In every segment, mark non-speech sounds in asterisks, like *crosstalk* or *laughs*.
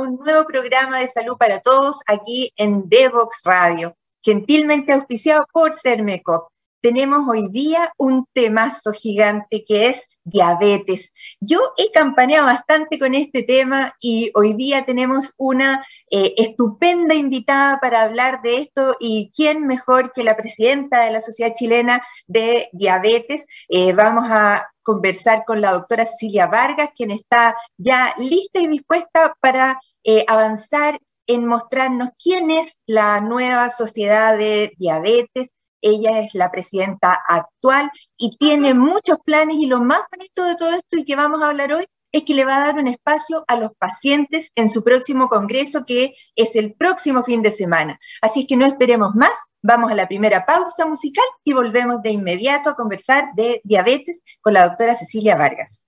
Un nuevo programa de salud para todos aquí en Devox Radio, gentilmente auspiciado por Cermecop. Tenemos hoy día un temazo gigante que es diabetes. Yo he campaneado bastante con este tema y hoy día tenemos una eh, estupenda invitada para hablar de esto y quién mejor que la presidenta de la Sociedad Chilena de Diabetes. Eh, vamos a conversar con la doctora Cecilia Vargas, quien está ya lista y dispuesta para eh, avanzar en mostrarnos quién es la nueva sociedad de diabetes. Ella es la presidenta actual y tiene muchos planes y lo más bonito de todo esto y que vamos a hablar hoy es que le va a dar un espacio a los pacientes en su próximo congreso, que es el próximo fin de semana. Así es que no esperemos más, vamos a la primera pausa musical y volvemos de inmediato a conversar de diabetes con la doctora Cecilia Vargas.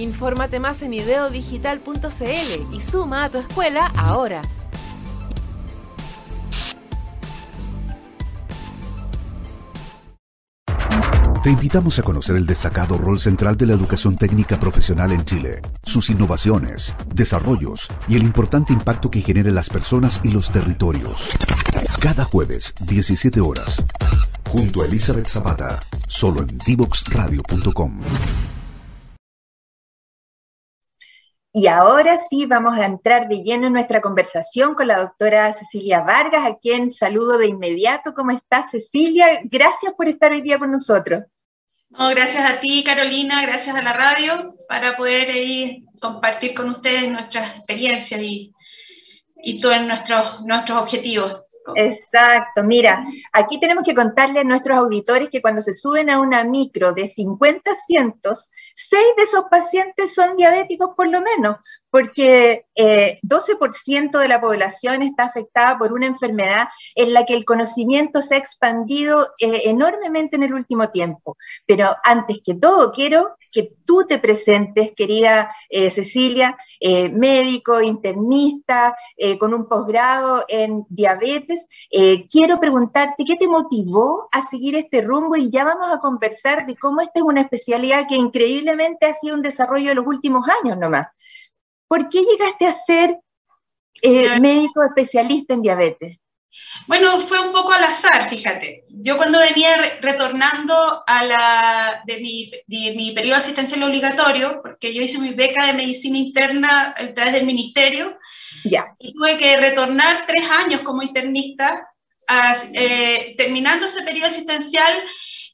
Infórmate más en ideodigital.cl y suma a tu escuela ahora. Te invitamos a conocer el destacado rol central de la educación técnica profesional en Chile, sus innovaciones, desarrollos y el importante impacto que genera en las personas y los territorios. Cada jueves, 17 horas, junto a Elizabeth Zapata, solo en divoxradio.com. Y ahora sí vamos a entrar de lleno en nuestra conversación con la doctora Cecilia Vargas, a quien saludo de inmediato. ¿Cómo estás, Cecilia? Gracias por estar hoy día con nosotros. No, gracias a ti, Carolina, gracias a la radio, para poder compartir con ustedes nuestras experiencias y, y todos nuestros, nuestros objetivos. Exacto, mira, aquí tenemos que contarle a nuestros auditores que cuando se suben a una micro de 50 asientos, seis de esos pacientes son diabéticos por lo menos, porque 12% eh, de la población está afectada por una enfermedad en la que el conocimiento se ha expandido eh, enormemente en el último tiempo. Pero antes que todo, quiero que tú te presentes, querida eh, Cecilia, médico, internista, con un posgrado en diabetes. quiero preguntarte, ¿qué te motivó a seguir este rumbo? Y ya vamos a conversar de cómo esta es una especialidad que increíblemente ha sido un desarrollo de los últimos años nomás. ¿Por qué llegaste a ser eh, médico especialista en diabetes? Bueno, fue un poco al azar, fíjate. Yo cuando venía retornando a la, de, mi, de mi periodo asistencial obligatorio, porque yo hice mi beca de medicina interna a través del ministerio, ya. y tuve que retornar tres años como internista, eh, terminando ese periodo asistencial,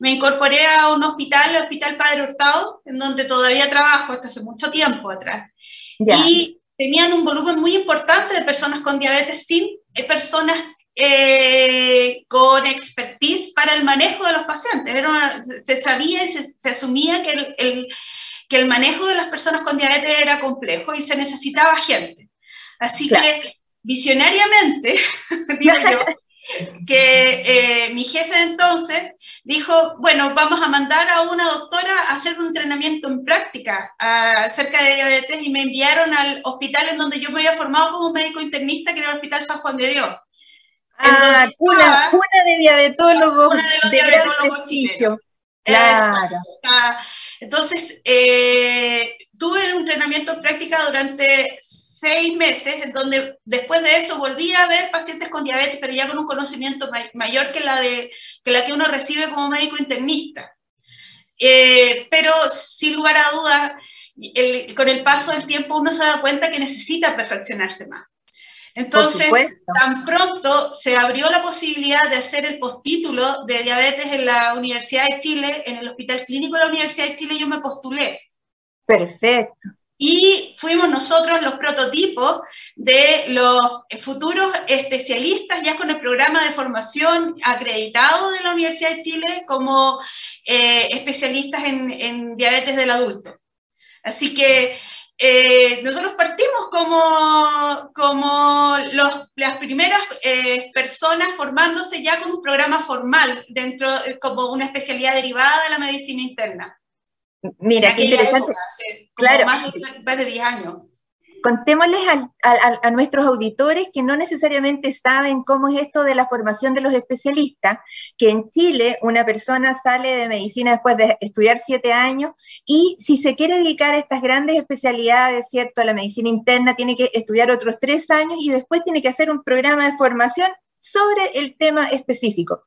me incorporé a un hospital, el Hospital Padre Hurtado, en donde todavía trabajo, hasta hace mucho tiempo atrás. Y tenían un volumen muy importante de personas con diabetes sin eh, personas eh, con expertise para el manejo de los pacientes. se sabía y se, asumía que el, que el manejo de las personas con diabetes era complejo y se necesitaba gente. Así que visionariamente, *laughs* digo yo, *laughs* que eh, mi jefe entonces dijo, bueno, vamos a mandar a una doctora a hacer un entrenamiento en práctica acerca de diabetes y me enviaron al hospital en donde yo me había formado como médico internista, que era el Hospital San Juan de Dios. Ah, cuna, de diabetólogos. Cuna de los diabetólogos chilenos. Claro. Entonces, eh, tuve un entrenamiento en práctica durante seis meses, donde después de eso volví a ver pacientes con diabetes, pero ya con un conocimiento mayor que la, de, que la que uno recibe como médico internista. Eh, pero sin lugar a dudas, con el paso del tiempo uno se da cuenta que necesita perfeccionarse más. Entonces, tan pronto se abrió la posibilidad de hacer el postítulo de diabetes en la Universidad de Chile, en el Hospital Clínico de la Universidad de Chile, yo me postulé. Perfecto. Y fuimos nosotros los prototipos de los futuros especialistas ya con el programa de formación acreditado de la Universidad de Chile como eh, especialistas en, en diabetes del adulto. Así que eh, nosotros partimos como, como las primeras eh, personas formándose ya con un programa formal dentro, eh, como una especialidad derivada de la medicina interna. Mira, qué interesante. claro. Más de, más de 10 años contémosles a, nuestros auditores que no necesariamente saben cómo es esto de la formación de los especialistas, que en Chile una persona sale de medicina después de estudiar siete años y si se quiere dedicar a estas grandes especialidades, ¿cierto? A la medicina interna, tiene que estudiar otros tres años y después tiene que hacer un programa de formación sobre el tema específico.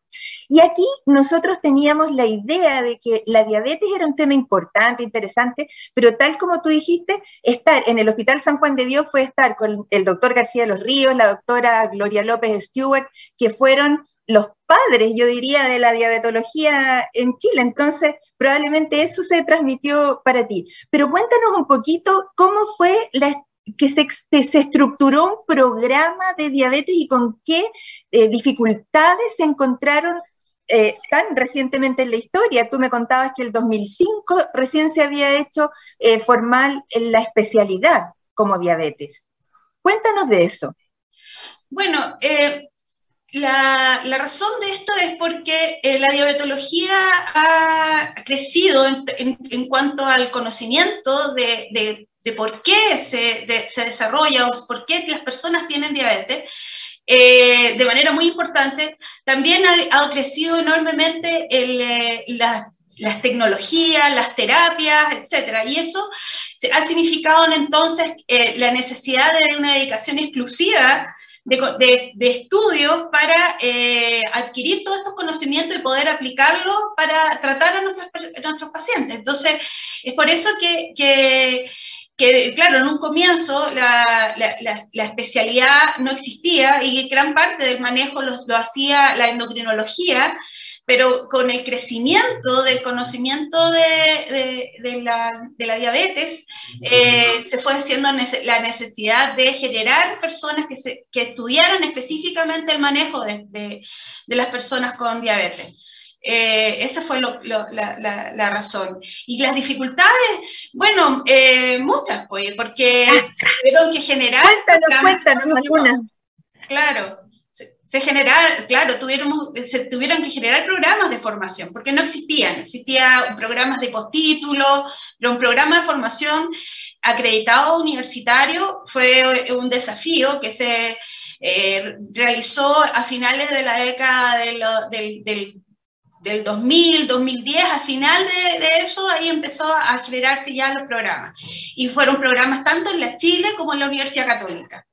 Y aquí nosotros teníamos la idea de que la diabetes era un tema importante, interesante, pero tal como tú dijiste, estar en el Hospital San Juan de Dios fue estar con el doctor García de los Ríos, la doctora Gloria López Stewart, que fueron los padres, yo diría, de la diabetología en Chile. Entonces, probablemente eso se transmitió para ti. Pero cuéntanos un poquito cómo fue la que se, estructuró un programa de diabetes y con qué eh, dificultades se encontraron eh, tan recientemente en la historia. Tú me contabas que el 2005 recién se había hecho eh, formal en la especialidad como diabetes. Cuéntanos de eso. Bueno, la, la, razón de esto es porque la diabetología ha crecido en, en, cuanto al conocimiento de, de de por qué se, se desarrolla o por qué las personas tienen diabetes, eh, de manera muy importante. También ha, crecido enormemente eh, las tecnologías, las terapias, etcétera, y eso ha significado entonces eh, la necesidad de una dedicación exclusiva de, de, estudios para adquirir todos estos conocimientos y poder aplicarlos para tratar a nuestros, nuestros pacientes. Entonces, es por eso que que claro, en un comienzo la, la, especialidad no existía y gran parte del manejo lo, lo, hacía la endocrinología, pero con el crecimiento del conocimiento de, de, la, la, diabetes, eh, se fue haciendo la necesidad de generar personas que, se, que estudiaran específicamente el manejo de, las personas con diabetes. Eh, esa fue la, razón. Y las dificultades, bueno, eh, muchas, pues, porque se *laughs* tuvieron que generar... Cuéntanos, cuéntanos alguna. Claro, se, generaron, claro, tuvieron, se tuvieron que generar programas de formación, porque no existían. Existían programas de postítulo, pero un programa de formación acreditado universitario fue un desafío que se... Eh, realizó a finales de la década del, del 2000, 2010, al final de, eso, ahí empezó a generarse ya los programas. Y fueron programas tanto en la Chile como en la Universidad Católica.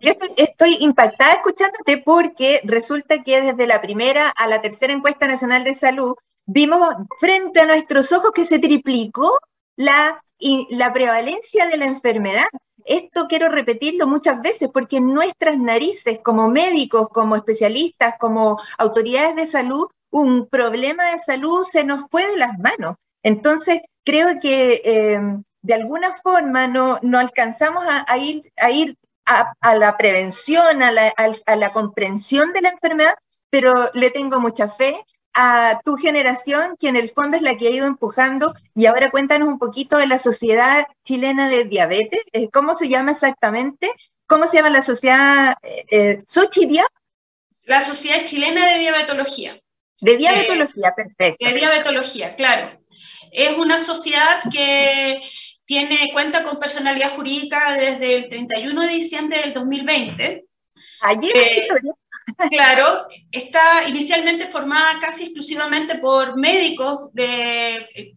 Yo estoy impactada escuchándote porque resulta que desde la primera a la tercera encuesta nacional de salud vimos frente a nuestros ojos que se triplicó la, la prevalencia de la enfermedad. Esto quiero repetirlo muchas veces porque nuestras narices, como médicos, como especialistas, como autoridades de salud, un problema de salud se nos fue de las manos. Entonces, creo que eh, de alguna forma no, no alcanzamos a, ir, a, ir a, la prevención, a la, a la comprensión de la enfermedad, pero le tengo mucha fe a tu generación, que en el fondo es la que ha ido empujando. Y ahora cuéntanos un poquito de la Sociedad Chilena de Diabetes. Eh, ¿Cómo se llama exactamente? ¿Cómo se llama la sociedad? Eh, eh. La Sociedad Chilena de Diabetología. De diabetología, perfecto. De diabetología, claro. Es una sociedad que tiene cuenta con personalidad jurídica desde el 31 de diciembre del 2020. Allí eh, Claro, está inicialmente formada casi exclusivamente por médicos de,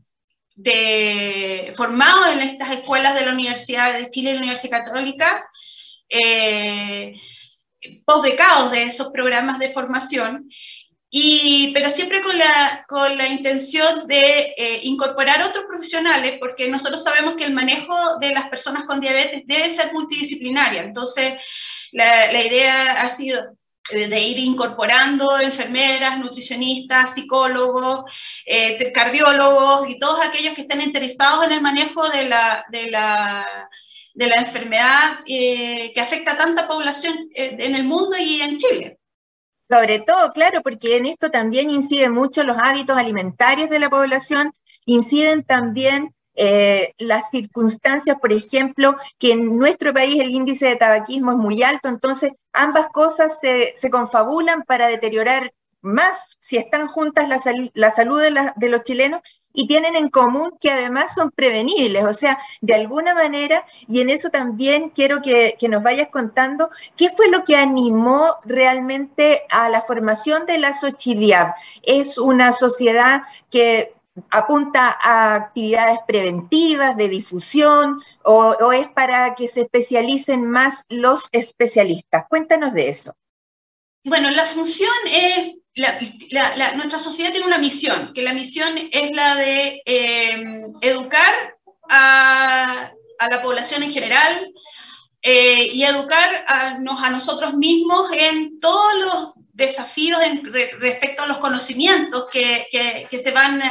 de, formados en estas escuelas de la Universidad de Chile y la Universidad Católica, eh, posbecados de esos programas de formación, y, pero siempre con la, con la intención de eh, incorporar otros profesionales, porque nosotros sabemos que el manejo de las personas con diabetes debe ser multidisciplinaria. Entonces, la, la idea ha sido eh, de ir incorporando enfermeras, nutricionistas, psicólogos, eh, cardiólogos y todos aquellos que estén interesados en el manejo de la, de la, de la enfermedad que afecta a tanta población en el mundo y en Chile. Sobre todo, claro, porque en esto también inciden mucho los hábitos alimentarios de la población, inciden también eh, las circunstancias, por ejemplo, que en nuestro país el índice de tabaquismo es muy alto, entonces ambas cosas se, confabulan para deteriorar más si están juntas la, salud de, los chilenos y tienen en común que además son prevenibles, o sea, de alguna manera, y en eso también quiero que, nos vayas contando qué fue lo que animó realmente a la formación de la Xochidiab. Es una sociedad que apunta a actividades preventivas, de difusión, o, o es para que se especialicen más los especialistas. Cuéntanos de eso. Bueno, la función es la, nuestra sociedad tiene una misión, que la misión es la de eh, educar a, la población en general eh, y educar a, a, nosotros mismos en todos los desafíos respecto a los conocimientos que, que, se van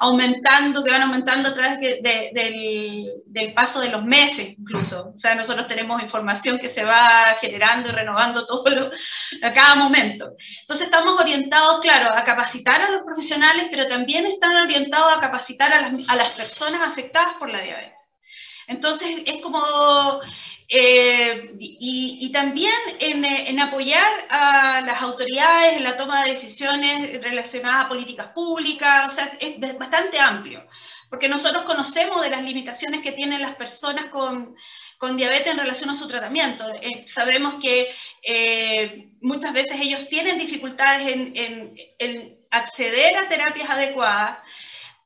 aumentando, que van aumentando a través del, del, paso de los meses incluso. O sea, nosotros tenemos información que se va generando y renovando todo lo, a cada momento. Entonces estamos orientados, claro, a capacitar a los profesionales, pero también están orientados a capacitar a las, a las personas afectadas por la diabetes. Entonces es como eh, y, también eh, en, apoyar a las autoridades en la toma de decisiones relacionadas a políticas públicas, o sea, es bastante amplio, porque nosotros conocemos de las limitaciones que tienen las personas con, con diabetes en relación a su tratamiento. Eh, sabemos que muchas veces ellos tienen dificultades en, en acceder a terapias adecuadas,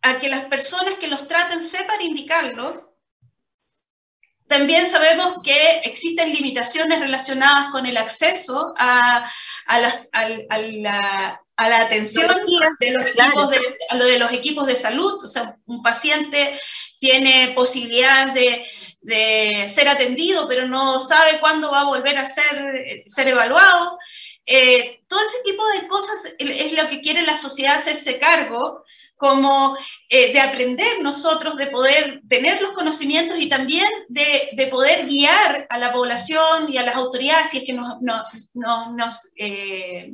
a que las personas que los traten sepan indicarlo también sabemos que existen limitaciones relacionadas con el acceso a, la, atención de los, equipos de, de los equipos de salud. O sea, un paciente tiene posibilidades de, ser atendido, pero no sabe cuándo va a volver a ser, ser evaluado. Eh, todo ese tipo de cosas es lo que quiere la sociedad hacerse cargo como eh, de aprender nosotros, de poder tener los conocimientos y también de, poder guiar a la población y a las autoridades si es que nos, nos, eh,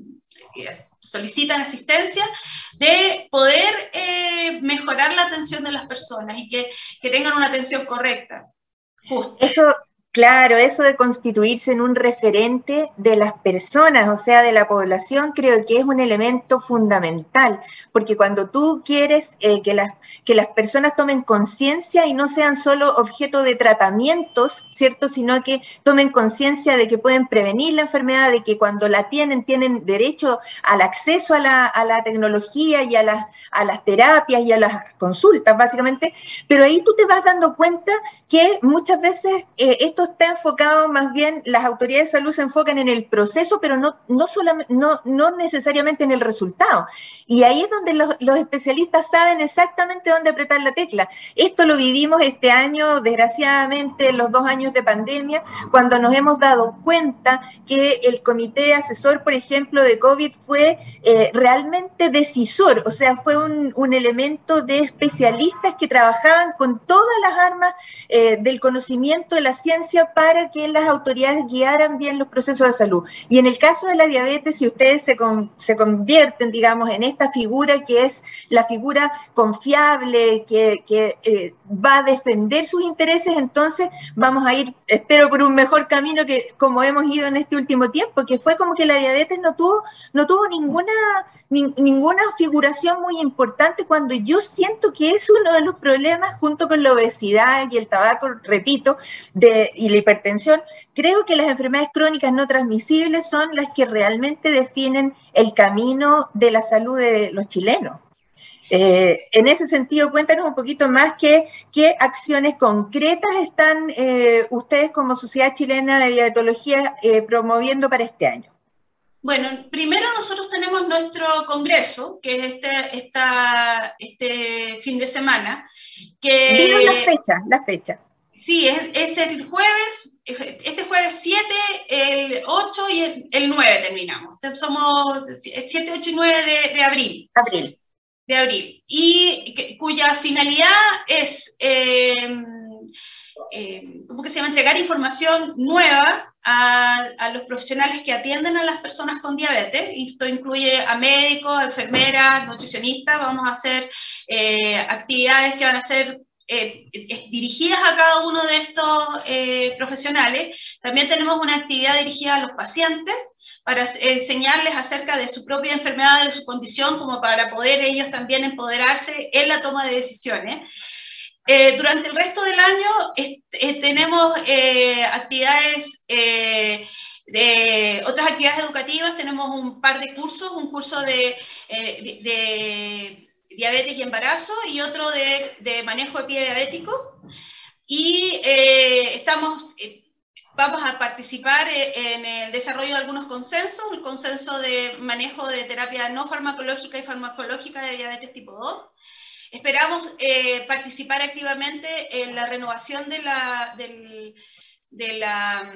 solicitan asistencia, de poder eh, mejorar la atención de las personas y que, que tengan una atención correcta. Justo. Claro, eso de constituirse en un referente de las personas, o sea, de la población, creo que es un elemento fundamental, porque cuando tú quieres eh, que, las, que las personas tomen conciencia y no sean solo objeto de tratamientos, ¿cierto? Sino que tomen conciencia de que pueden prevenir la enfermedad, de que cuando la tienen, tienen derecho al acceso a la, a la tecnología y a las, a las terapias y a las consultas, básicamente, pero ahí tú te vas dando cuenta que muchas veces eh, esto está enfocado más bien, las autoridades de salud se enfocan en el proceso, pero no, no, solamente, no, no necesariamente en el resultado. Y ahí es donde los, los, especialistas saben exactamente dónde apretar la tecla. Esto lo vivimos este año, desgraciadamente, los dos años de pandemia, cuando nos hemos dado cuenta que el comité asesor, por ejemplo, de COVID fue eh, realmente decisor, o sea, fue un, un, elemento de especialistas que trabajaban con todas las armas eh, del conocimiento de la ciencia para que las autoridades guiaran bien los procesos de salud. Y en el caso de la diabetes, si ustedes se, se convierten, digamos, en esta figura que es la figura confiable, que, que eh, va a defender sus intereses, entonces vamos a ir, espero, por un mejor camino que como hemos ido en este último tiempo, que fue como que la diabetes no tuvo, no tuvo ninguna, ninguna figuración muy importante cuando yo siento que es uno de los problemas junto con la obesidad y el tabaco, repito, y la hipertensión, creo que las enfermedades crónicas no transmisibles son las que realmente definen el camino de la salud de los chilenos. Eh, en ese sentido, cuéntanos un poquito más qué, qué acciones concretas están eh, ustedes como Sociedad Chilena de Diabetología eh, promoviendo para este año. Bueno, primero nosotros tenemos nuestro congreso, que es este, este fin de semana. Que, Dinos la fecha, la fecha. Sí, es, el jueves, este jueves 7, el 8 y el, 9 terminamos. Somos 7, 8 y 9 de, abril. Abril. De abril. Y cuya finalidad es, eh, eh, ¿cómo que se llama? Entregar información nueva a, los profesionales que atienden a las personas con diabetes. Esto incluye a médicos, enfermeras, nutricionistas. Vamos a hacer eh, actividades que van a ser eh, dirigidas a cada uno de estos eh, profesionales. También tenemos una actividad dirigida a los pacientes para enseñarles acerca de su propia enfermedad, de su condición, como para poder ellos también empoderarse en la toma de decisiones. Eh, durante el resto del año tenemos actividades de otras actividades educativas, tenemos un par de cursos, un curso de, de diabetes y embarazo y otro de, manejo de pie diabético. Y eh, estamos, eh, vamos a participar eh, en el desarrollo de algunos consensos, el consenso de manejo de terapia no farmacológica y farmacológica de diabetes tipo 2. Esperamos participar activamente en la renovación de la, del, de la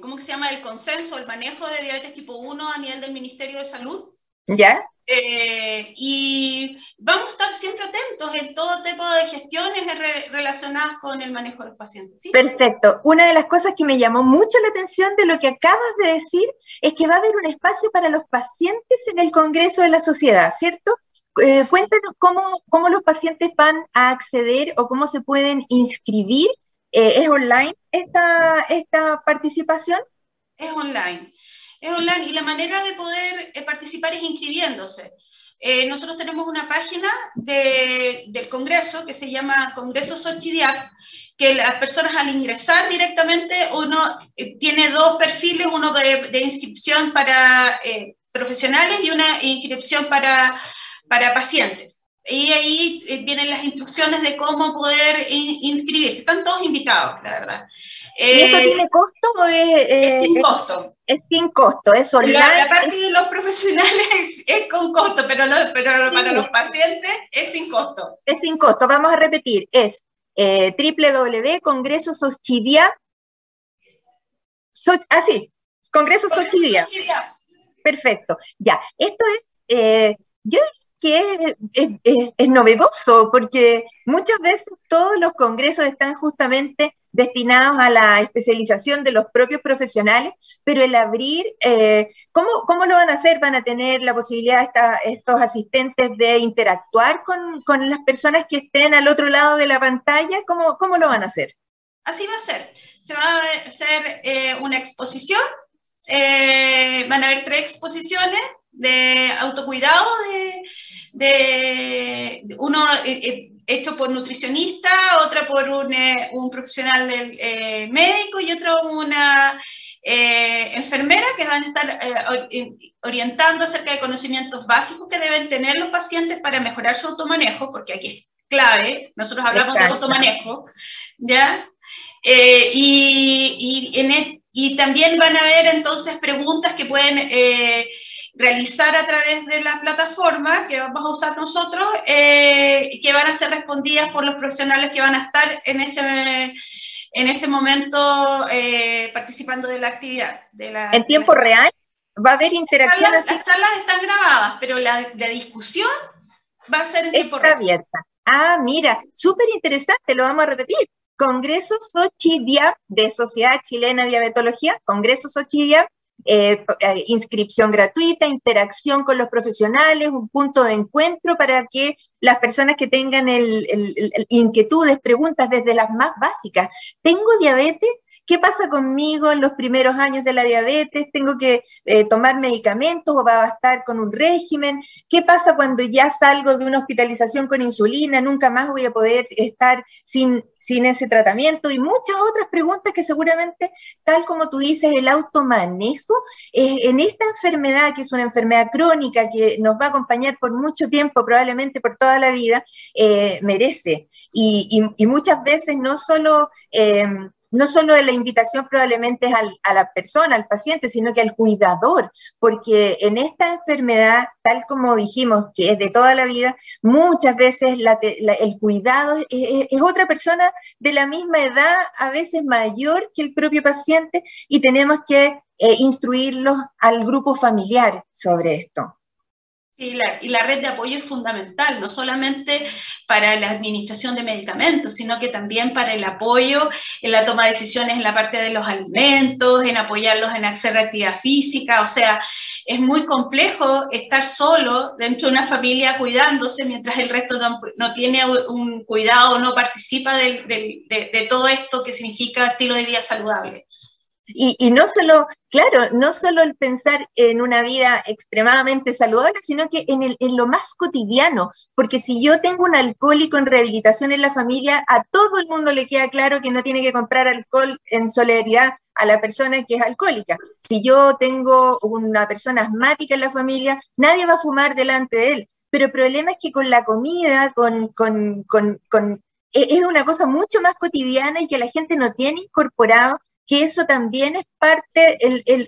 ¿cómo que se llama? El consenso, el manejo de diabetes tipo 1 a nivel del Ministerio de Salud. ¿Ya? Eh, y vamos a estar siempre atentos en todo tipo de gestiones relacionadas con el manejo de los pacientes. Perfecto. Una de las cosas que me llamó mucho la atención de lo que acabas de decir es que va a haber un espacio para los pacientes en el Congreso de la Sociedad, ¿cierto? Eh, cuéntanos cómo, cómo, los pacientes van a acceder o cómo se pueden inscribir. Eh, ¿Es online esta, esta participación? Es online es online y la manera de poder eh, participar es inscribiéndose. Eh, nosotros tenemos una página del Congreso que se llama Congreso Sochidiac, que las personas al ingresar directamente, uno eh, tiene dos perfiles, uno de, inscripción para profesionales y una inscripción para, para pacientes. Y ahí vienen las instrucciones de cómo poder inscribirse. Están todos invitados, la verdad. ¿Y esto tiene costo o es, sin costo? es sin costo, es online. La, parte de los profesionales es con costo, pero, pero para los pacientes es sin costo. Es sin costo, vamos a repetir, es eh, www.congresosochidia. So, ah, sí, Congreso Sochidia. Perfecto, ya. Esto es, eh, yo que es, novedoso, porque muchas veces todos los congresos están justamente destinados a la especialización de los propios profesionales, pero el abrir, eh, ¿cómo, ¿cómo, lo van a hacer? ¿Van a tener la posibilidad estos asistentes de interactuar con, con, las personas que estén al otro lado de la pantalla? ¿Cómo, cómo lo van a hacer? Así va a ser. Se va a hacer eh, una exposición, eh, van a haber tres exposiciones de autocuidado, de, de uno hecho por nutricionista, otra por un, eh, un profesional del, eh, médico y otro una eh, enfermera que van a estar orientando acerca de conocimientos básicos que deben tener los pacientes para mejorar su automanejo, porque aquí es clave, nosotros hablamos de automanejo, ¿ya? y, y, en y, también van a haber entonces preguntas que pueden realizar a través de la plataforma que vamos a usar nosotros, eh, que van a ser respondidas por los profesionales que van a estar en ese, en ese momento eh, participando de la actividad. De la, ¿En tiempo real? ¿Va a haber interacción? Las, las charlas están grabadas, pero la, la, discusión va a ser en tiempo real. abierta. Ah, mira, súper interesante, lo vamos a repetir. Congreso Sochidia de Sociedad Chilena de Diabetología, Congreso Sochidia eh, eh, inscripción gratuita, interacción con los profesionales, un punto de encuentro para que las personas que tengan inquietudes, preguntas desde las más básicas, ¿tengo diabetes? ¿Qué pasa conmigo en los primeros años de la diabetes? ¿Tengo que eh, tomar medicamentos o va a bastar con un régimen? ¿Qué pasa cuando ya salgo de una hospitalización con insulina? Nunca más voy a poder estar sin, sin ese tratamiento y muchas otras preguntas que seguramente, tal como tú dices, el automanejo eh, en esta enfermedad, que es una enfermedad crónica que nos va a acompañar por mucho tiempo, probablemente por toda la vida, eh, merece. Y, muchas veces no solo no solo la invitación probablemente es a la persona, al paciente, sino que al cuidador, porque en esta enfermedad, tal como dijimos, que es de toda la vida, muchas veces el cuidado es, otra persona de la misma edad, a veces mayor que el propio paciente, y tenemos que eh, instruirlos al grupo familiar sobre esto. Y la, red de apoyo es fundamental, no solamente para la administración de medicamentos, sino que también para el apoyo en la toma de decisiones en la parte de los alimentos, en apoyarlos en hacer actividad física. O sea, es muy complejo estar solo dentro de una familia cuidándose mientras el resto no, tiene un cuidado, no participa de todo esto que significa estilo de vida saludable. Y, no solo, claro, no solo el pensar en una vida extremadamente saludable, sino que en, el, en lo más cotidiano, porque si yo tengo un alcohólico en rehabilitación en la familia, a todo el mundo le queda claro que no tiene que comprar alcohol en solidaridad a la persona que es alcohólica. Si yo tengo una persona asmática en la familia, nadie va a fumar delante de él. Pero el problema es que con la comida, con, con, con, con e, es una cosa mucho más cotidiana y que la gente no tiene incorporado que eso también es parte,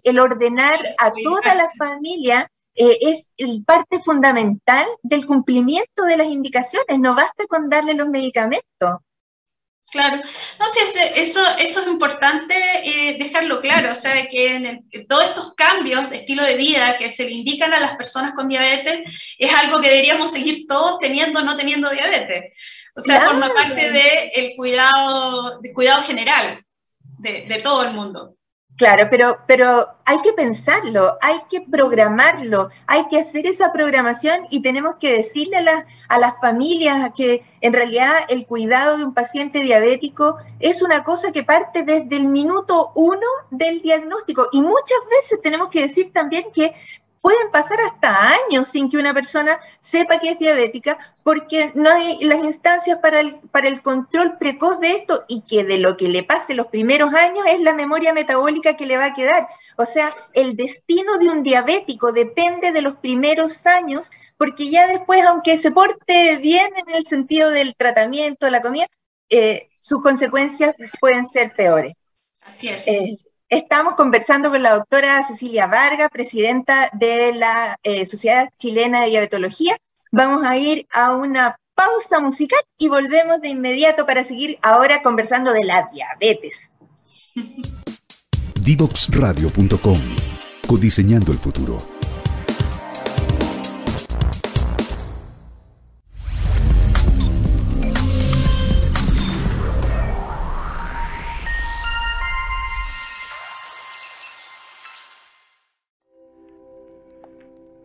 el, ordenar a toda la familia eh, es el parte fundamental del cumplimiento de las indicaciones, no basta con darle los medicamentos. Claro, no sé, este, eso, eso es importante eh, dejarlo claro, o sea, que en todos estos cambios de estilo de vida que se le indican a las personas con diabetes es algo que deberíamos seguir todos teniendo o no teniendo diabetes. O sea, forma parte del cuidado, de cuidado general de, todo el mundo. Claro, pero, pero hay que pensarlo, hay que programarlo, hay que hacer esa programación y tenemos que decirle a, a, las familias que en realidad el cuidado de un paciente diabético es una cosa que parte desde el minuto uno del diagnóstico. Y muchas veces tenemos que decir también que pueden pasar hasta años sin que una persona sepa que es diabética porque no hay las instancias para el, para el control precoz de esto y que de lo que le pase los primeros años es la memoria metabólica que le va a quedar. O sea, el destino de un diabético depende de los primeros años porque ya después, aunque se porte bien en el sentido del tratamiento, la comida, eh, sus consecuencias pueden ser peores. Así es. Eh, Estamos conversando con la doctora Cecilia Vargas, presidenta de la eh, Sociedad Chilena de Diabetología. Vamos a ir a una pausa musical y volvemos de inmediato para seguir ahora conversando de la diabetes. Divoxradio.com Codiseñando el futuro.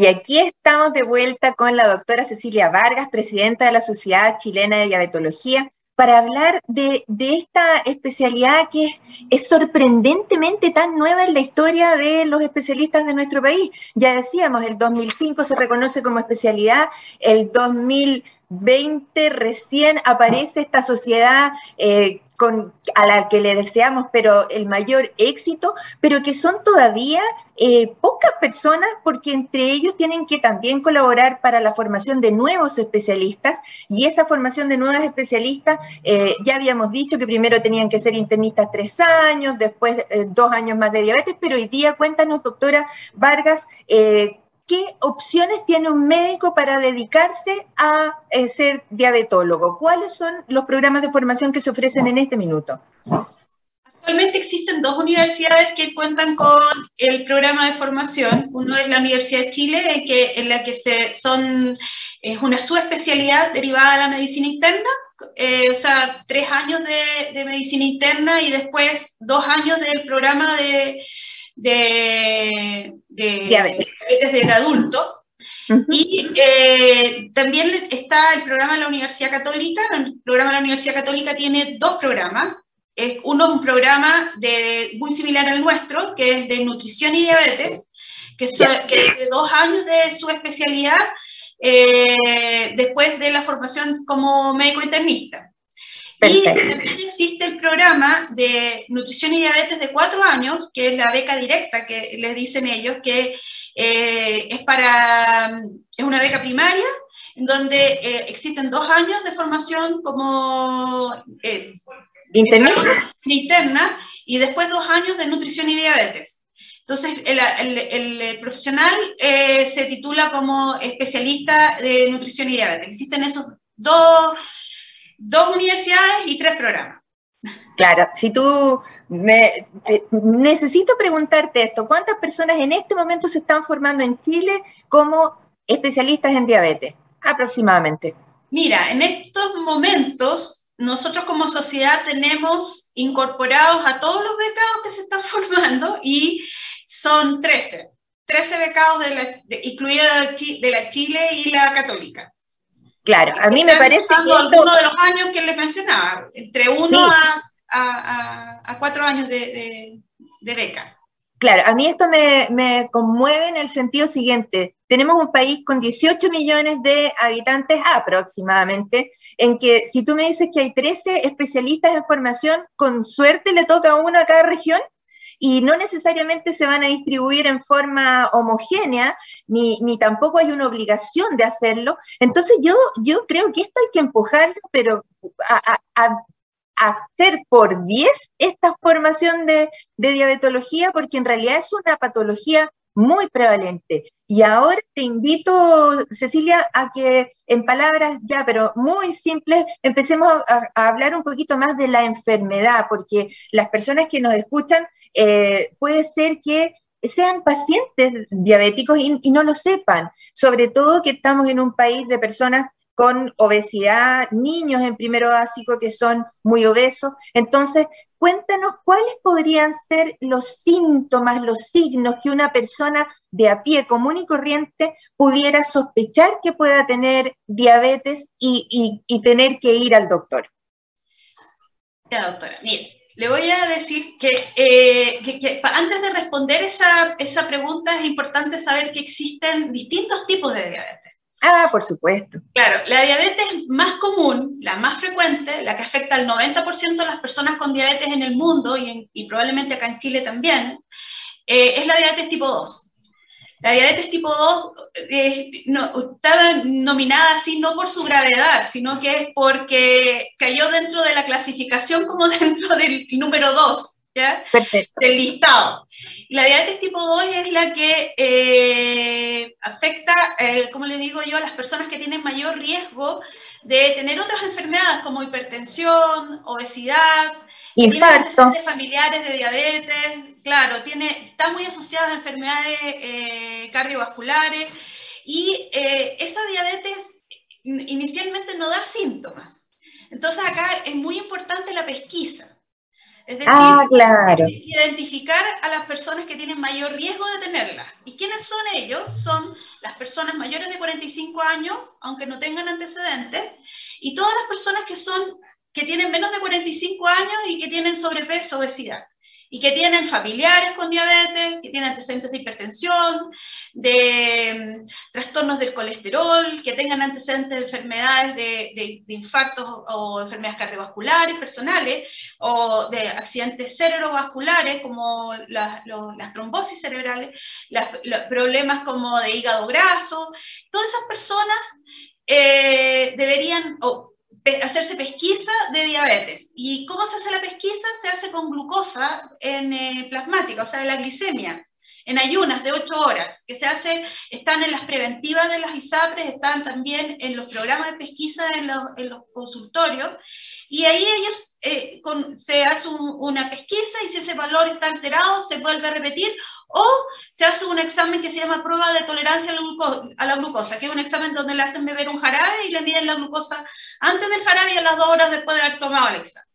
Y aquí estamos de vuelta con la doctora Cecilia Vargas, presidenta de la Sociedad Chilena de Diabetología, para hablar de, esta especialidad que es, sorprendentemente tan nueva en la historia de los especialistas de nuestro país. Ya decíamos, el 2005 se reconoce como especialidad, el 2020 recién aparece esta sociedad eh, a la que le deseamos, pero el mayor éxito, pero que son todavía eh, pocas personas porque entre ellos tienen que también colaborar para la formación de nuevos especialistas y esa formación de nuevos especialistas, eh, ya habíamos dicho que primero tenían que ser internistas tres años, después eh, dos años más de diabetes, pero hoy día cuéntanos, doctora Vargas, ¿qué opciones tiene un médico para dedicarse a eh, ser diabetólogo? ¿Cuáles son los programas de formación que se ofrecen en este minuto? Actualmente existen dos universidades que cuentan con el programa de formación. Uno es la Universidad de Chile, en, la que se son, es una subespecialidad derivada de la medicina interna, eh, o sea, tres años de, medicina interna y después dos años del programa de, de, diabetes del adulto. Y eh, también está el programa de la Universidad Católica. El programa de la Universidad Católica tiene dos programas. Uno es un programa de, muy similar al nuestro, que es de nutrición y diabetes, que, es de dos años de su especialidad eh, después de la formación como médico internista. Y también existe el programa de nutrición y diabetes de cuatro años, que es la beca directa que les dicen ellos, que eh, es para, es una beca primaria, donde eh, existen dos años de formación como interna y después dos años de nutrición y diabetes. Entonces, el, profesional eh, se titula como especialista de nutrición y diabetes. Existen esos dos, dos universidades y tres programas. Claro, si tú me, necesito preguntarte esto, ¿cuántas personas en este momento se están formando en Chile como especialistas en diabetes? Aproximadamente. Mira, en estos momentos nosotros como sociedad tenemos incorporados a todos los becados que se están *laughs* formando y son 13, 13 becados, de la, de, la Chile y la Católica. Claro, a mí me parece que de los años que les mencionaba, entre uno a, a, a, cuatro años de, de, beca. Claro, a mí esto me, me, conmueve en el sentido siguiente. Tenemos un país con 18 millones de habitantes aproximadamente, en que si tú me dices que hay 13 especialistas en formación, con suerte le toca a uno a cada región, y no necesariamente se van a distribuir en forma homogénea, ni, ni tampoco hay una obligación de hacerlo. Entonces yo, yo creo que esto hay que empujarlo, pero a, hacer por 10 esta formación de, de diabetología, porque en realidad es una patología muy prevalente. Y ahora te invito, Cecilia, a que en palabras ya, pero muy simples, empecemos a, hablar un poquito más de la enfermedad, porque las personas que nos escuchan eh, puede ser que sean pacientes diabéticos y, no lo sepan, sobre todo que estamos en un país de personas con obesidad, niños en primero básico que son muy obesos. Entonces, cuéntanos cuáles podrían ser los síntomas, los signos que una persona de a pie común y corriente pudiera sospechar que pueda tener diabetes y, tener que ir al doctor. Ya, doctora, mire, le voy a decir que, eh, antes de responder esa, esa pregunta es importante saber que existen distintos tipos de diabetes. Ah, por supuesto. Claro, la diabetes más común, la más frecuente, la que afecta al 90% de las personas con diabetes en el mundo y, probablemente acá en Chile también, eh, es la diabetes tipo 2. La diabetes tipo 2 eh, no, estaba nominada así no por su gravedad, sino que es porque cayó dentro de la clasificación como *laughs* dentro del número 2. Del listado. Y la diabetes tipo 2 es la que eh, afecta, eh, como le digo yo, a las personas que tienen mayor riesgo de tener otras enfermedades como hipertensión, obesidad, infarto, familiares de diabetes, claro, tiene, está muy asociada a enfermedades eh, cardiovasculares y esa diabetes inicialmente no da síntomas. Entonces acá es muy importante la pesquisa. Es decir, ah, claro. identificar a las personas que tienen mayor riesgo de tenerla. ¿Y quiénes son ellos? Son las personas mayores de 45 años, aunque no tengan antecedentes, y todas las personas que son que tienen menos de 45 años y que tienen sobrepeso, obesidad y que tienen familiares con diabetes, que tienen antecedentes de hipertensión, de mm, trastornos del colesterol, que tengan antecedentes de enfermedades de, infartos o enfermedades cardiovasculares personales, o de accidentes cerebrovasculares como las, trombosis cerebrales, los problemas como de hígado graso, todas esas personas eh, deberían, hacerse pesquisa de diabetes. ¿Y cómo se hace la pesquisa? Se hace con glucosa en, eh, plasmática, o sea, la glicemia en ayunas de 8 horas, que se hace, están en las preventivas de las ISAPRES, están también en los programas de pesquisa en los, en los consultorios, y ahí ellos eh, se hace una pesquisa y si ese valor está alterado se vuelve a repetir o se hace un examen que se llama prueba de tolerancia a la, glucosa, que es un examen donde le hacen beber un jarabe y le miden la glucosa antes del jarabe y a las dos horas después de haber tomado el examen.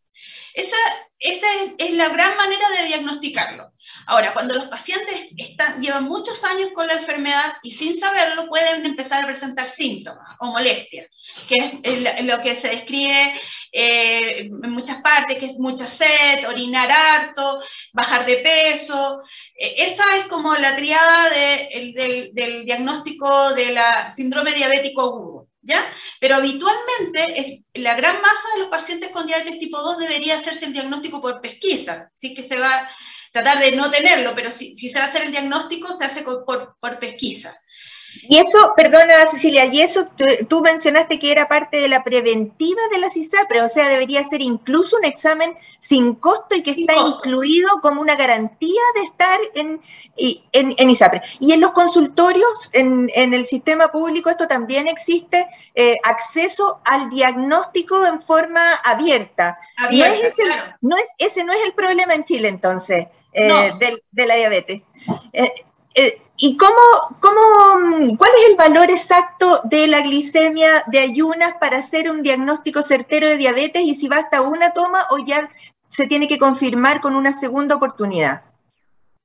Esa, esa es, la gran manera de diagnosticarlo. Ahora, cuando los pacientes están, llevan muchos años con la enfermedad y sin saberlo pueden empezar a presentar síntomas o molestias, que es lo que se describe eh, en muchas partes, que es mucha sed, orinar harto, bajar de peso. Eh, esa es como la triada del, del diagnóstico de la síndrome diabético agudo. ¿ya? Pero habitualmente la gran masa de los pacientes con diabetes tipo 2 debería hacerse el diagnóstico por pesquisa, sí que se va a tratar de no tenerlo, pero si, si se va a hacer el diagnóstico se hace por, por pesquisa. Y eso, perdona Cecilia, y eso tú, mencionaste que era parte de la preventiva de la CISAPRE, o sea, debería ser incluso un examen sin costo y que está incluido como una garantía de estar en, en, ISAPRE. Y en los consultorios, en, el sistema público, esto también existe eh, acceso al diagnóstico en forma abierta. no es ese, no es, ese no es el problema en Chile, entonces, eh, de, la diabetes. Eh, ¿Y cómo, cómo, cuál es el valor exacto de la glicemia de ayunas para hacer un diagnóstico certero de diabetes y si basta una toma o ya se tiene que confirmar con una segunda oportunidad?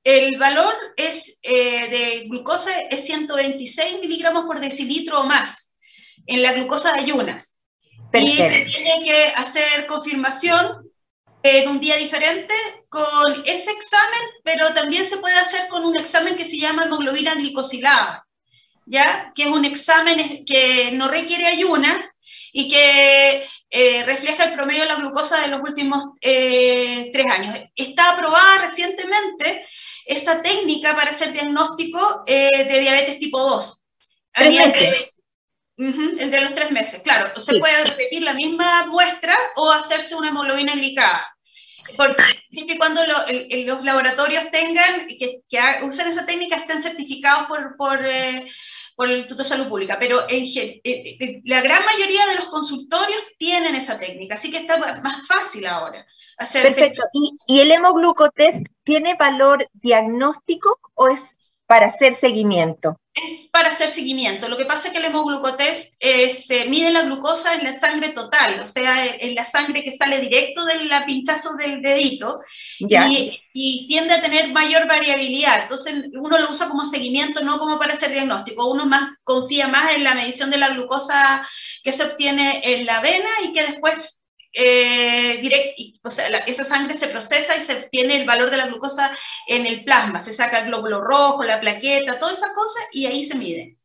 El valor es, eh, de glucosa es 126 miligramos por decilitro o más en la glucosa de ayunas. Y se tiene que hacer confirmación en un día diferente con ese examen, pero también se puede hacer con un examen que se llama hemoglobina glicosilada, ¿ya? Que es un examen que no requiere ayunas y que eh, refleja el promedio de la glucosa de los últimos eh, tres años. Está aprobada recientemente esa técnica para hacer diagnóstico eh, de diabetes tipo 2. El de los tres meses, claro. Se puede repetir la misma muestra o hacerse una hemoglobina glicada. Porque siempre y cuando los laboratorios tengan, que, usen esa técnica, estén certificados por, por, eh, por el Instituto de Salud Pública. Pero en, eh, eh, la gran mayoría de los consultorios tienen esa técnica, así que está más fácil ahora. Hacer Perfecto. ¿Y, ¿Y el hemoglucotest tiene valor diagnóstico o es para hacer seguimiento? Es para hacer seguimiento. Lo que pasa es que el hemoglucotest eh, se mide la glucosa en la sangre total, o sea, en la sangre que sale directo del pinchazo del dedito y, y, tiende a tener mayor variabilidad. Entonces, uno lo usa como seguimiento, no como para hacer diagnóstico. Uno más confía más en la medición de la glucosa que se obtiene en la vena y que después eh, o sea, esa sangre se procesa y se obtiene el valor de la glucosa en el plasma. Se saca el glóbulo rojo, la plaqueta, todas esas cosas y ahí se mide.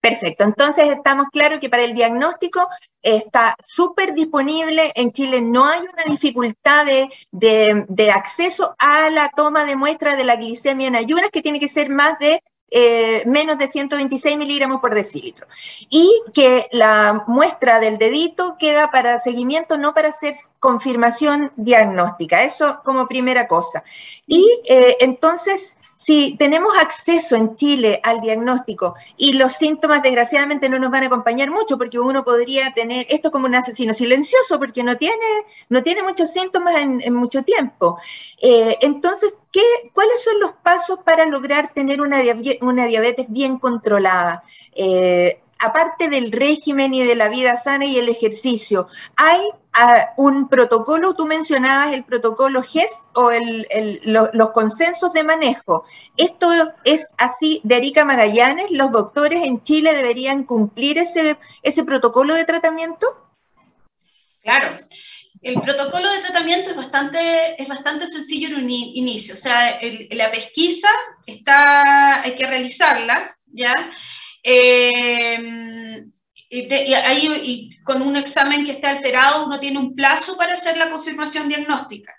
Perfecto, entonces estamos claros que para el diagnóstico está súper disponible. En Chile no hay una dificultad de, de, acceso a la toma de muestra de la glicemia en ayunas, que tiene que ser más de eh, menos de 126 miligramos por decilitro. Y que la muestra del dedito queda para seguimiento, no para hacer confirmación diagnóstica. Eso como primera cosa. Y eh, entonces si tenemos acceso en Chile al diagnóstico y los síntomas desgraciadamente no nos van a acompañar mucho porque uno podría tener esto como un asesino silencioso porque no tiene, no tiene muchos síntomas en, mucho tiempo. Eh, entonces, ¿qué, ¿cuáles son los pasos para lograr tener una, una diabetes bien controlada? Eh, aparte del régimen y de la vida sana y el ejercicio, ¿hay ah, un protocolo? Tú mencionabas el protocolo GES o los consensos de manejo. ¿Esto es así de Erika Magallanes? ¿Los doctores en Chile deberían cumplir ese, ese protocolo de tratamiento? Claro. El protocolo de tratamiento es bastante, es bastante sencillo en un inicio. O sea, la pesquisa está, hay que realizarla, ¿ya? Eh, y, ahí, con un examen que esté alterado, uno tiene un plazo para hacer la confirmación diagnóstica.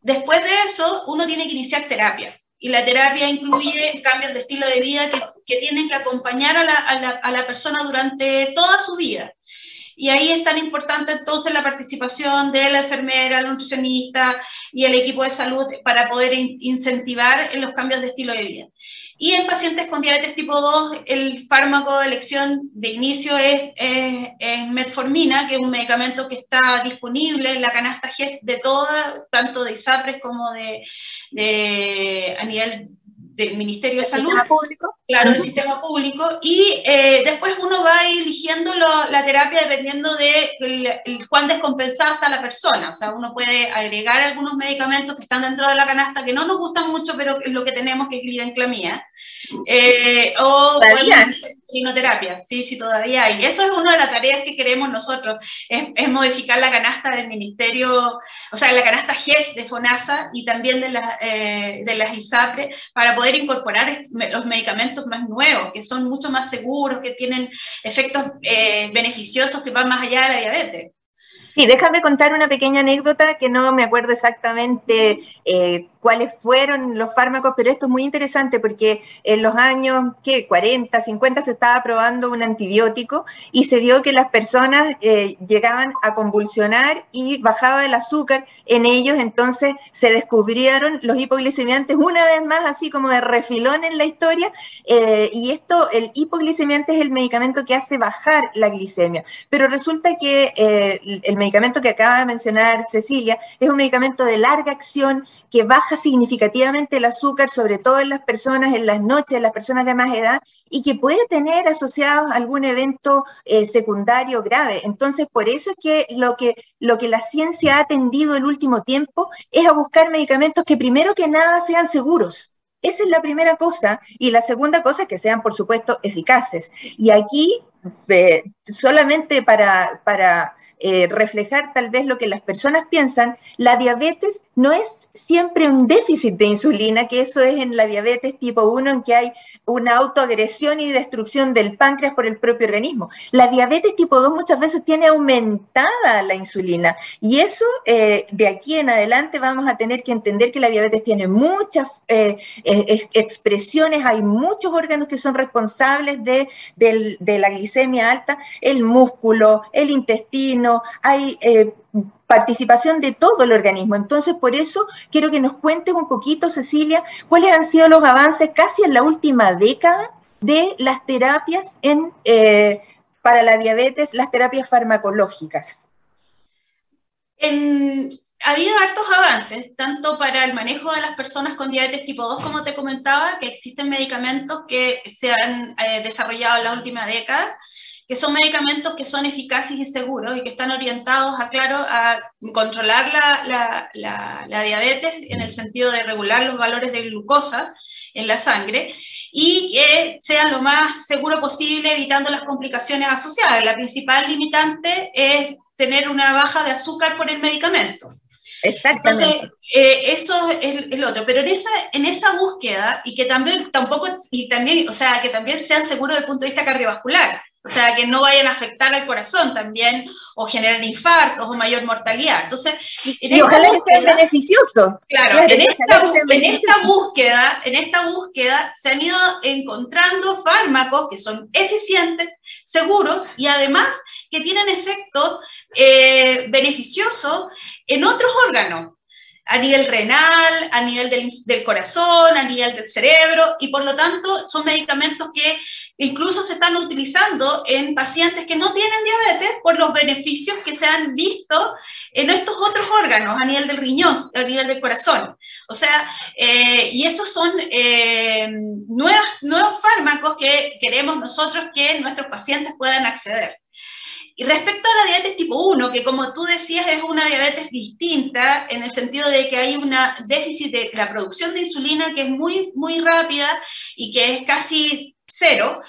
Después de eso, uno tiene que iniciar terapia. Y la terapia incluye cambios de estilo de vida que, que tienen que acompañar a la, a, la, a la, persona durante toda su vida. Y ahí es tan importante entonces la participación de la enfermera, el nutricionista y el equipo de salud para poder incentivar en los cambios de estilo de vida. Y en pacientes con diabetes tipo 2, el fármaco de elección de inicio es, metformina, que es un medicamento que está disponible en la canasta GES de todas, tanto de ISAPRES como de, de a nivel del Ministerio de Salud. Público? Claro, del sistema público. Y eh, después uno va eligiendo la terapia dependiendo de cuán descompensada está la persona. O sea, uno puede agregar algunos medicamentos que están dentro de la canasta que no nos gustan mucho, pero es lo que tenemos, que es glibenclamida. Eh, o terapia, sí, sí, todavía hay. Eso es una de las tareas que queremos nosotros, es, modificar la canasta del ministerio, o sea, la canasta GES de FONASA y también de, la, eh, de las ISAPRE para poder incorporar los medicamentos más nuevos, que son mucho más seguros, que tienen efectos eh, beneficiosos que van más allá de la diabetes. Sí, déjame contar una pequeña anécdota que no me acuerdo exactamente eh, cuáles fueron los fármacos, pero esto es muy interesante porque en los años ¿qué? 40, 50 se estaba probando un antibiótico y se vio que las personas eh, llegaban a convulsionar y bajaba el azúcar en ellos, entonces se descubrieron los hipoglicemiantes una vez más, así como de refilón en la historia, eh, y esto, el hipoglicemiante es el medicamento que hace bajar la glicemia, pero resulta que eh, el medicamento que acaba de mencionar Cecilia es un medicamento de larga acción que baja significativamente el azúcar, sobre todo en las personas en las noches, en las personas de más edad, y que puede tener asociado algún evento eh, secundario grave. Entonces, por eso es que lo, que lo que la ciencia ha atendido el último tiempo es a buscar medicamentos que primero que nada sean seguros. Esa es la primera cosa. Y la segunda cosa es que sean, por supuesto, eficaces. Y aquí, eh, solamente para, para eh, reflejar tal vez lo que las personas piensan, la diabetes no es siempre un déficit de insulina, que eso es en la diabetes tipo 1, en que hay una autoagresión y destrucción del páncreas por el propio organismo. La diabetes tipo 2 muchas veces tiene aumentada la insulina y eso eh, de aquí en adelante vamos a tener que entender que la diabetes tiene muchas eh, expresiones, hay muchos órganos que son responsables de, de la glicemia alta, el músculo, el intestino, hay eh, participación de todo el organismo. Entonces, por eso quiero que nos cuentes un poquito, Cecilia, cuáles han sido los avances casi en la última década de las terapias en, eh, para la diabetes, las terapias farmacológicas. ha habido hartos avances, tanto para el manejo de las personas con diabetes tipo 2, como te comentaba, que existen medicamentos que se han eh, desarrollado en la última década, que son medicamentos que son eficaces y seguros y que están orientados a, claro, a controlar la, la, diabetes en el sentido de regular los valores de glucosa en la sangre y que sean lo más seguro posible evitando las complicaciones asociadas. La principal limitante es tener una baja de azúcar por el medicamento. Exactamente. Entonces, eh, eso es el otro, pero en esa, en esa búsqueda, y que también tampoco, y también, o sea, que también sean seguros desde el punto de vista cardiovascular, o sea, que no vayan a afectar al corazón también, o generar infartos o mayor mortalidad. Entonces, y ojalá que sea beneficioso. Claro, en, esta, búsqueda, en esta búsqueda se han ido encontrando fármacos que son eficientes, seguros y además que tienen efectos eh, beneficiosos en otros órganos a nivel renal, a nivel del, del, corazón, a nivel del cerebro, y por lo tanto son medicamentos que incluso se están utilizando en pacientes que no tienen diabetes por los beneficios que se han visto en estos otros órganos, a nivel del riñón, a nivel del corazón. O sea, eh, y esos son eh, nuevos, nuevos fármacos que queremos nosotros que nuestros pacientes puedan acceder. Y respecto a la diabetes tipo 1, que como tú decías es una diabetes distinta en el sentido de que hay un déficit de la producción de insulina que es muy, muy rápida y que es casi cero,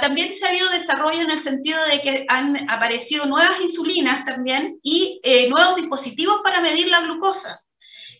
también se ha habido desarrollo en el sentido de que han aparecido nuevas insulinas también y eh, nuevos dispositivos para medir la glucosa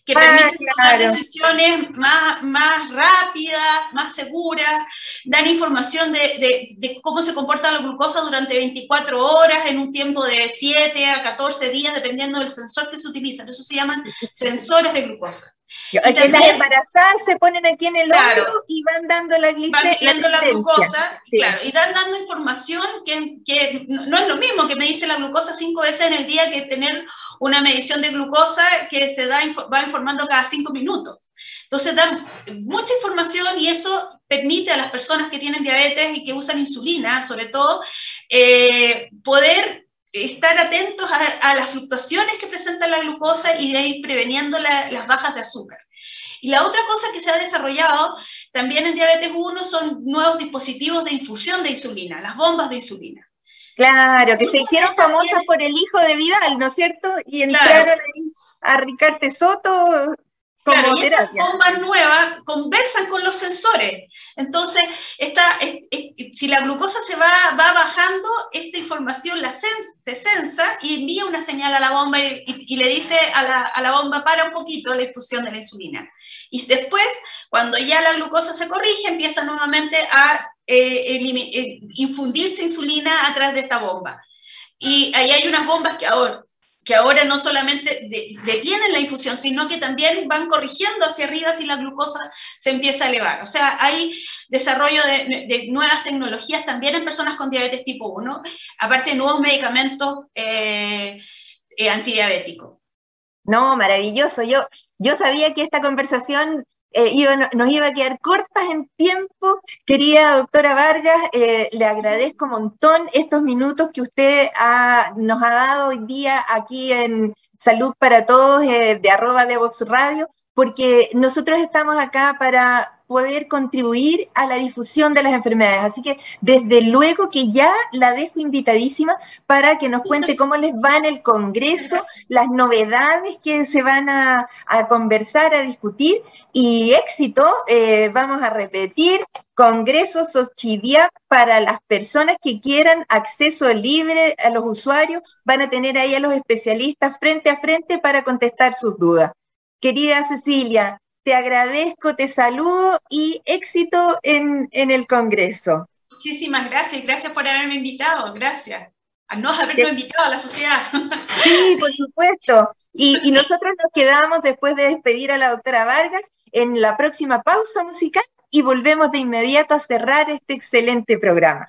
que ah, permiten tomar decisiones más, más rápidas, más seguras, dan información de, de, cómo se comporta la glucosa durante 24 horas en un tiempo de 7 a 14 días, dependiendo del sensor que se utiliza. Eso se llaman sensores de glucosa. Y las embarazadas se ponen aquí en el claro, y van dando la glicemia. Van la, glucosa, claro, y dan dando información que, que, no es lo mismo que medirse la glucosa cinco veces en el día que tener una medición de glucosa que se da, va informando cada cinco minutos. Entonces dan mucha información y eso permite a las personas que tienen diabetes y que usan insulina, sobre todo, eh, poder estar atentos a, las fluctuaciones que presenta la glucosa y de ir preveniendo las bajas de azúcar. Y la otra cosa que se ha desarrollado también en diabetes 1 son nuevos dispositivos de infusión de insulina, las bombas de insulina. Claro, que se hicieron famosas por el hijo de Vidal, ¿no es cierto? Y entraron ahí a Ricarte Soto claro, y estas bombas nuevas conversan con los sensores. Entonces, esta, si la glucosa se va, va bajando, esta información la se sensa y envía una señal a la bomba y, le dice a la, a la, bomba para un poquito la infusión de la insulina. Y después, cuando ya la glucosa se corrige, empieza nuevamente a eh, eh, infundirse insulina a través de esta bomba. Y ahí hay unas bombas que ahora que ahora no solamente detienen la infusión, sino que también van corrigiendo hacia arriba si la glucosa se empieza a elevar. O sea, hay desarrollo de, nuevas tecnologías también en personas con diabetes tipo 1, aparte de nuevos medicamentos eh, eh, antidiabéticos. No, maravilloso. Yo, yo sabía que esta conversación eh, nos iba a quedar cortas en tiempo. Querida doctora Vargas, eh, le agradezco un montón estos minutos que usted nos ha dado hoy día aquí en Salud para Todos eh, de arroba de Vox Radio, porque nosotros estamos acá para poder contribuir a la difusión de las enfermedades. Así que desde luego que ya la dejo invitadísima para que nos cuente cómo les va en el Congreso, las novedades que se van a, conversar, a discutir y éxito, eh, vamos a repetir, Congreso Sochidiap para las personas que quieran acceso libre a los usuarios, van a tener ahí a los especialistas frente a frente para contestar sus dudas. Querida Cecilia, te agradezco, te saludo y éxito en, el Congreso. Muchísimas gracias, gracias por haberme invitado, gracias. A no haberme invitado a la sociedad. *laughs* Sí, por supuesto. Y, y, nosotros nos quedamos después de despedir a la doctora Vargas en la próxima pausa musical y volvemos de inmediato a cerrar este excelente programa.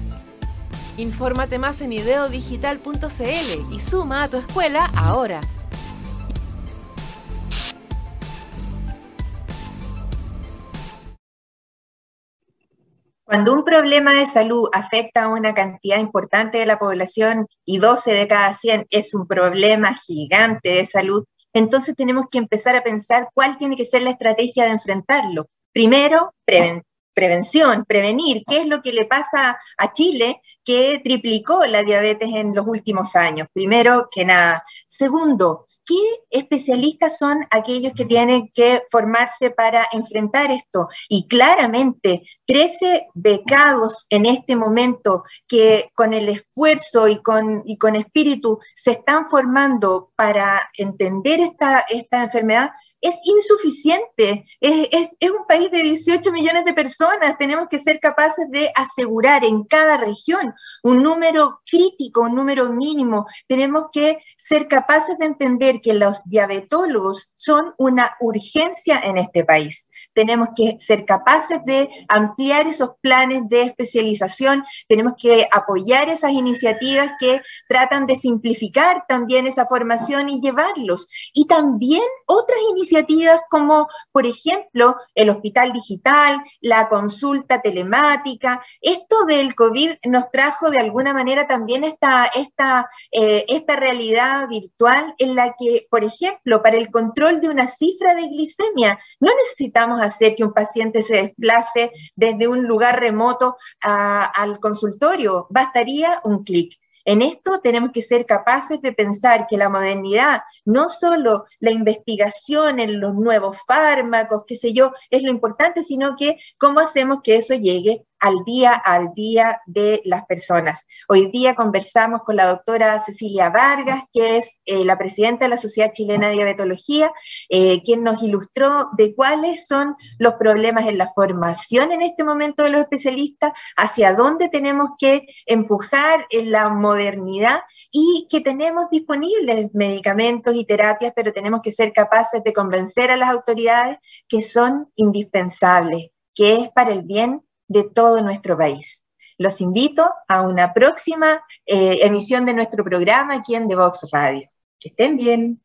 Infórmate más en ideodigital.cl y suma a tu escuela ahora. Cuando un problema de salud afecta a una cantidad importante de la población y 12 de cada 100 es un problema gigante de salud, entonces tenemos que empezar a pensar cuál tiene que ser la estrategia de enfrentarlo. Primero, prevención prevención, prevenir, qué es lo que le pasa a Chile que triplicó la diabetes en los últimos años, primero que nada. Segundo, ¿qué especialistas son aquellos que tienen que formarse para enfrentar esto? Y claramente, 13 becados en este momento que con el esfuerzo y con, y con espíritu se están formando para entender esta, esta enfermedad, es insuficiente. Es, un país de 18 millones de personas. Tenemos que ser capaces de asegurar en cada región un número crítico, un número mínimo. Tenemos que ser capaces de entender que los diabetólogos son una urgencia en este país. Tenemos que ser capaces de ampliar esos planes de especialización. Tenemos que apoyar esas iniciativas que tratan de simplificar también esa formación y llevarlos. Y también otras iniciativas como, por ejemplo, el hospital digital, la consulta telemática. Esto del COVID nos trajo de alguna manera también esta, esta, eh, esta realidad virtual en la que, por ejemplo, para el control de una cifra de glicemia, no necesitamos hacer que un paciente se desplace desde un lugar remoto al consultorio, bastaría un clic. En esto tenemos que ser capaces de pensar que la modernidad, no solo la investigación en los nuevos fármacos, qué sé yo, es lo importante, sino que cómo hacemos que eso llegue al día al día de las personas. Hoy día conversamos con la doctora Cecilia Vargas, que es eh, la presidenta de la Sociedad Chilena de Diabetología, eh, quien nos ilustró de cuáles son los problemas en la formación en este momento de los especialistas, hacia dónde tenemos que empujar en la modernidad y que tenemos disponibles medicamentos y terapias, pero tenemos que ser capaces de convencer a las autoridades que son indispensables, que es para el bien de todo nuestro país. Los invito a una próxima eh, emisión de nuestro programa aquí en The Vox Radio. Que estén bien.